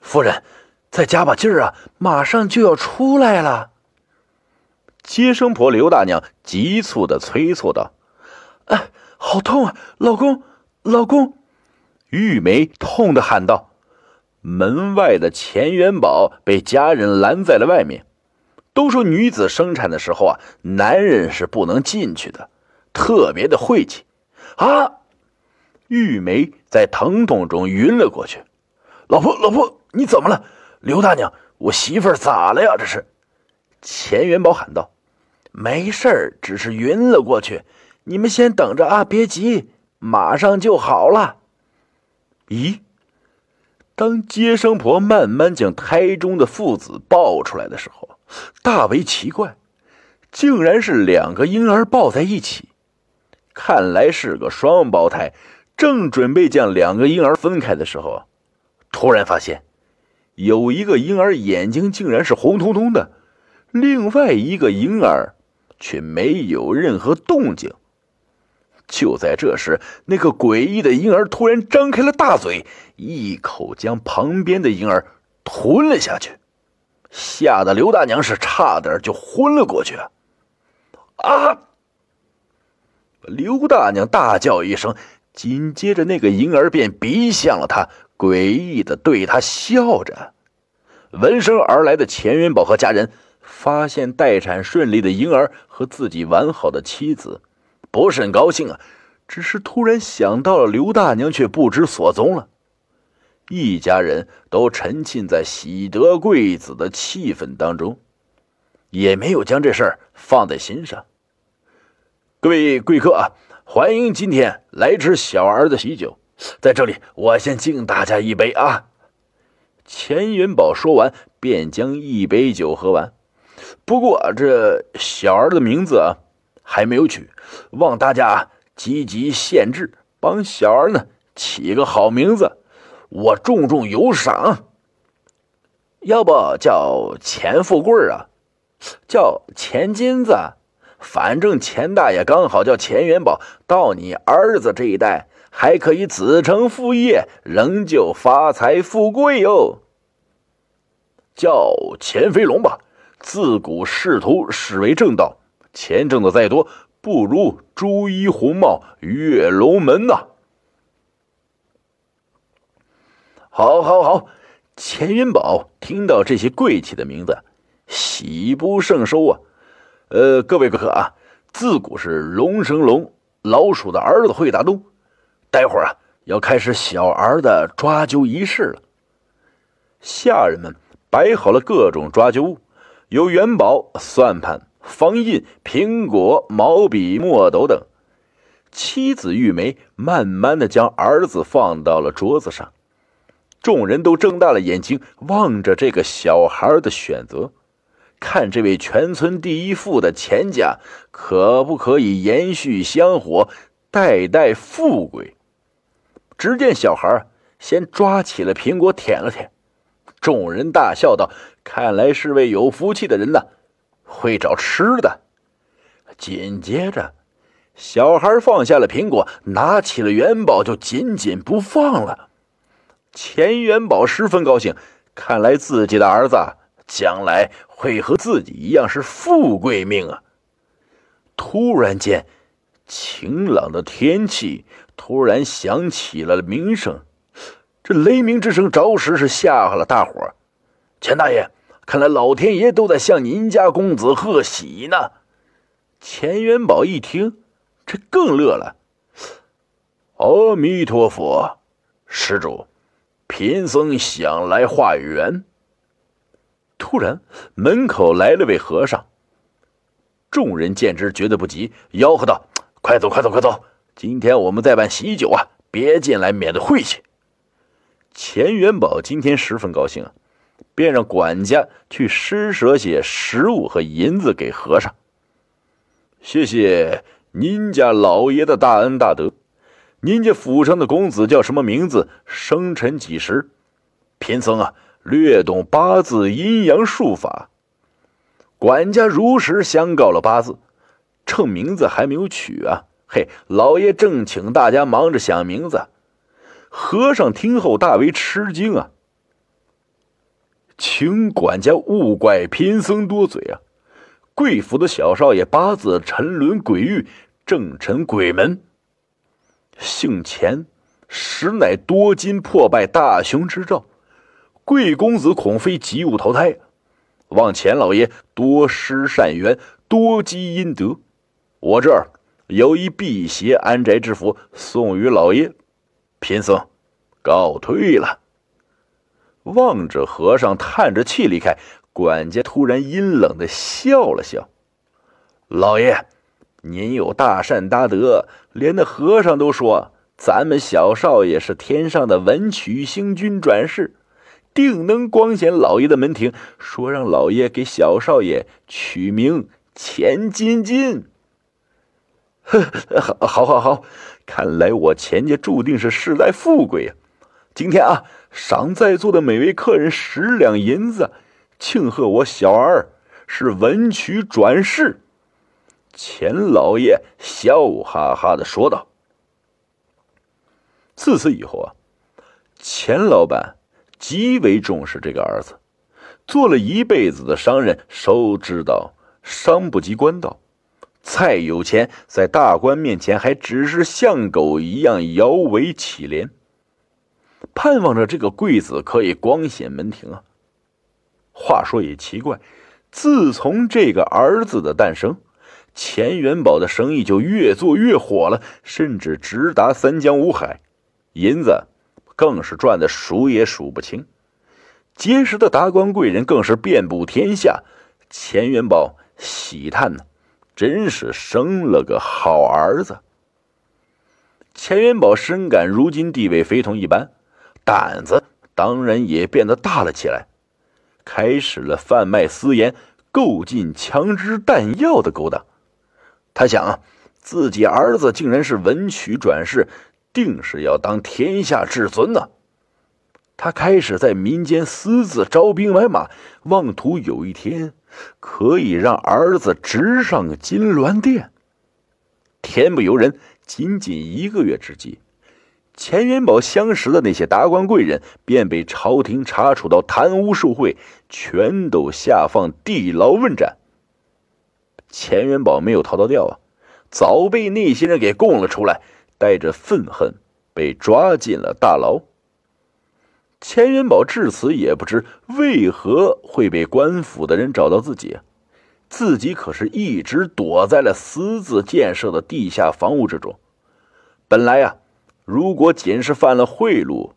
夫人，再加把劲儿啊，马上就要出来了。接生婆刘大娘急促的催促道：“哎，好痛啊，老公，老公！”玉梅痛的喊道。门外的钱元宝被家人拦在了外面。都说女子生产的时候啊，男人是不能进去的，特别的晦气。啊！玉梅在疼痛中晕了过去。老婆，老婆，你怎么了？刘大娘，我媳妇儿咋了呀？这是。钱元宝喊道：“没事儿，只是晕了过去。你们先等着啊，别急，马上就好了。”咦？当接生婆慢慢将胎中的父子抱出来的时候，大为奇怪，竟然是两个婴儿抱在一起，看来是个双胞胎。正准备将两个婴儿分开的时候，突然发现有一个婴儿眼睛竟然是红彤彤的，另外一个婴儿却没有任何动静。就在这时，那个诡异的婴儿突然张开了大嘴，一口将旁边的婴儿吞了下去。吓得刘大娘是差点就昏了过去啊！刘大娘大叫一声，紧接着那个婴儿便逼向了她，诡异的对他笑着。闻声而来的钱元宝和家人发现待产顺利的婴儿和自己完好的妻子，不甚高兴啊！只是突然想到了刘大娘，却不知所踪了。一家人都沉浸在喜得贵子的气氛当中，也没有将这事儿放在心上。各位贵客啊，欢迎今天来吃小儿子喜酒，在这里我先敬大家一杯啊！钱元宝说完，便将一杯酒喝完。不过这小儿的名字啊，还没有取，望大家积极献制，帮小儿呢起个好名字。我重重有赏，要不叫钱富贵啊，叫钱金子，反正钱大爷刚好叫钱元宝，到你儿子这一代还可以子承父业，仍旧发财富贵哟。叫钱飞龙吧，自古仕途视为正道，钱挣的再多，不如朱衣红帽跃龙门呐。好，好，好！钱元宝听到这些贵气的名字，喜不胜收啊。呃，各位贵客啊，自古是龙生龙，老鼠的儿子会打洞。待会儿啊，要开始小儿的抓阄仪式了。下人们摆好了各种抓阄物，有元宝、算盘、方印、苹果、毛笔、墨斗等。妻子玉梅慢慢的将儿子放到了桌子上。众人都睁大了眼睛望着这个小孩的选择，看这位全村第一富的钱家可不可以延续香火，代代富贵。只见小孩先抓起了苹果舔了舔，众人大笑道：“看来是位有福气的人呐，会找吃的。”紧接着，小孩放下了苹果，拿起了元宝就紧紧不放了。钱元宝十分高兴，看来自己的儿子将来会和自己一样是富贵命啊！突然间，晴朗的天气突然响起了鸣声，这雷鸣之声着实是吓了大伙钱大爷，看来老天爷都在向您家公子贺喜呢！钱元宝一听，这更乐了。阿弥陀佛，施主。贫僧想来化缘。突然，门口来了位和尚。众人见之，觉得不急，吆喝道：“快走，快走，快走！今天我们在办喜酒啊，别进来，免得晦气。”钱元宝今天十分高兴啊，便让管家去施舍些食物和银子给和尚。谢谢您家老爷的大恩大德。您家府上的公子叫什么名字？生辰几时？贫僧啊，略懂八字阴阳术法。管家如实相告了八字，趁名字还没有取啊，嘿，老爷正请大家忙着想名字。和尚听后大为吃惊啊，请管家勿怪贫僧多嘴啊！贵府的小少爷八字沉沦鬼域，正沉鬼门。姓钱，实乃多金破败大凶之兆。贵公子恐非吉物投胎，望钱老爷多施善缘，多积阴德。我这儿有一辟邪安宅之符，送与老爷。贫僧告退了。望着和尚叹着气离开，管家突然阴冷的笑了笑：“老爷，您有大善大德，连那和尚都说咱们小少爷是天上的文曲星君转世，定能光显老爷的门庭。说让老爷给小少爷取名钱金金。呵，好，好，好，好，看来我钱家注定是世代富贵呀。今天啊。”赏在座的每位客人十两银子，庆贺我小儿是文曲转世。钱老爷笑哈哈的说道。自此以后啊，钱老板极为重视这个儿子，做了一辈子的商人，都知道商不及官道。再有钱，在大官面前还只是像狗一样摇尾乞怜。盼望着这个贵子可以光显门庭啊。话说也奇怪，自从这个儿子的诞生，钱元宝的生意就越做越火了，甚至直达三江五海，银子更是赚的数也数不清。结识的达官贵人更是遍布天下。钱元宝喜叹呢，真是生了个好儿子。钱元宝深感如今地位非同一般。胆子当然也变得大了起来，开始了贩卖私盐、购进枪支弹药的勾当。他想啊，自己儿子竟然是文曲转世，定是要当天下至尊呢。他开始在民间私自招兵买马，妄图有一天可以让儿子直上金銮殿。天不由人，仅仅一个月之际。钱元宝相识的那些达官贵人，便被朝廷查处到贪污受贿，全都下放地牢问斩。钱元宝没有逃得掉啊，早被那些人给供了出来，带着愤恨被抓进了大牢。钱元宝至此也不知为何会被官府的人找到自己，自己可是一直躲在了私自建设的地下房屋之中。本来呀。如果仅是犯了贿赂，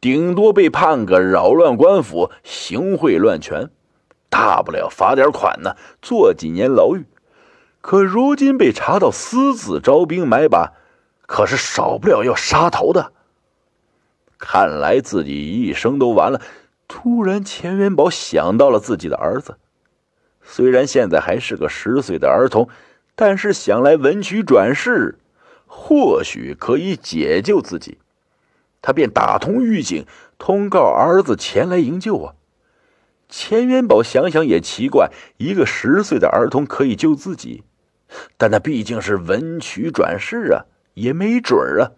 顶多被判个扰乱官府、行贿乱权，大不了罚点款呢，坐几年牢狱。可如今被查到私自招兵买马，可是少不了要杀头的。看来自己一生都完了。突然，钱元宝想到了自己的儿子，虽然现在还是个十岁的儿童，但是想来文曲转世。或许可以解救自己，他便打通狱警，通告儿子前来营救啊。钱元宝想想也奇怪，一个十岁的儿童可以救自己，但那毕竟是文曲转世啊，也没准儿啊。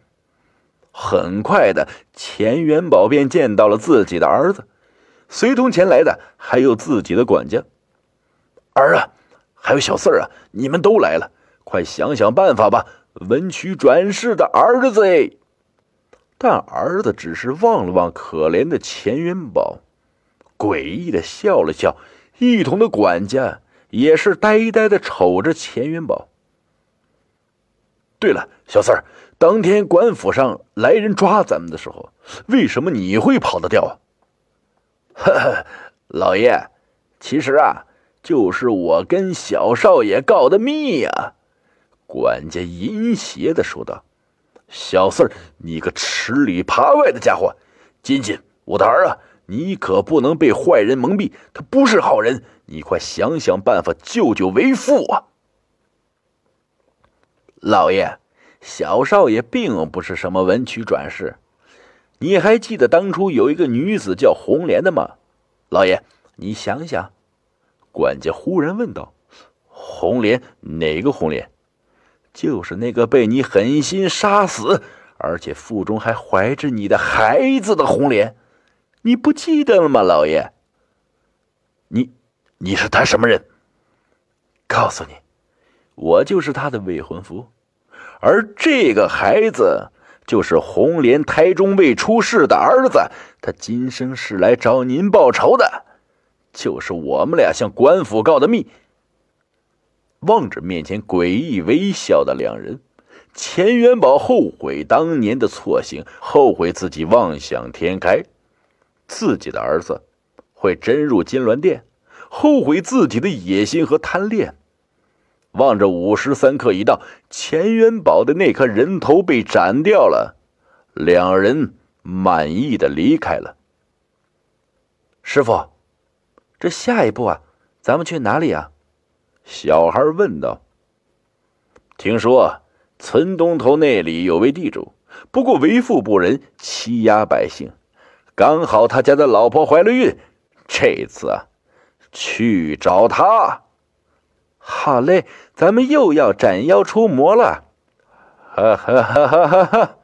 很快的，钱元宝便见到了自己的儿子，随同前来的还有自己的管家。儿啊，还有小四儿啊，你们都来了，快想想办法吧。文曲转世的儿子，但儿子只是望了望可怜的钱元宝，诡异的笑了笑。一同的管家也是呆呆的瞅着钱元宝。对了，小四儿，当天官府上来人抓咱们的时候，为什么你会跑得掉啊？呵呵，老爷，其实啊，就是我跟小少爷告的密呀。管家淫邪的说道：“小四儿，你个吃里扒外的家伙！金金，我的儿啊，你可不能被坏人蒙蔽，他不是好人，你快想想办法救救为父啊！”老爷，小少爷并不是什么文曲转世，你还记得当初有一个女子叫红莲的吗？老爷，你想想。管家忽然问道：“红莲？哪个红莲？”就是那个被你狠心杀死，而且腹中还怀着你的孩子的红莲，你不记得了吗，老爷？你，你是他什么人？告诉你，我就是他的未婚夫，而这个孩子就是红莲胎中未出世的儿子。他今生是来找您报仇的，就是我们俩向官府告的密。望着面前诡异微笑的两人，钱元宝后悔当年的错行，后悔自己妄想天开，自己的儿子会真入金銮殿，后悔自己的野心和贪恋。望着午时三刻一到，钱元宝的那颗人头被斩掉了，两人满意的离开了。师傅，这下一步啊，咱们去哪里啊？小孩问道：“听说村东头那里有位地主，不过为富不仁，欺压百姓。刚好他家的老婆怀了孕，这次啊，去找他。”好嘞，咱们又要斩妖除魔了，哈哈哈哈哈哈！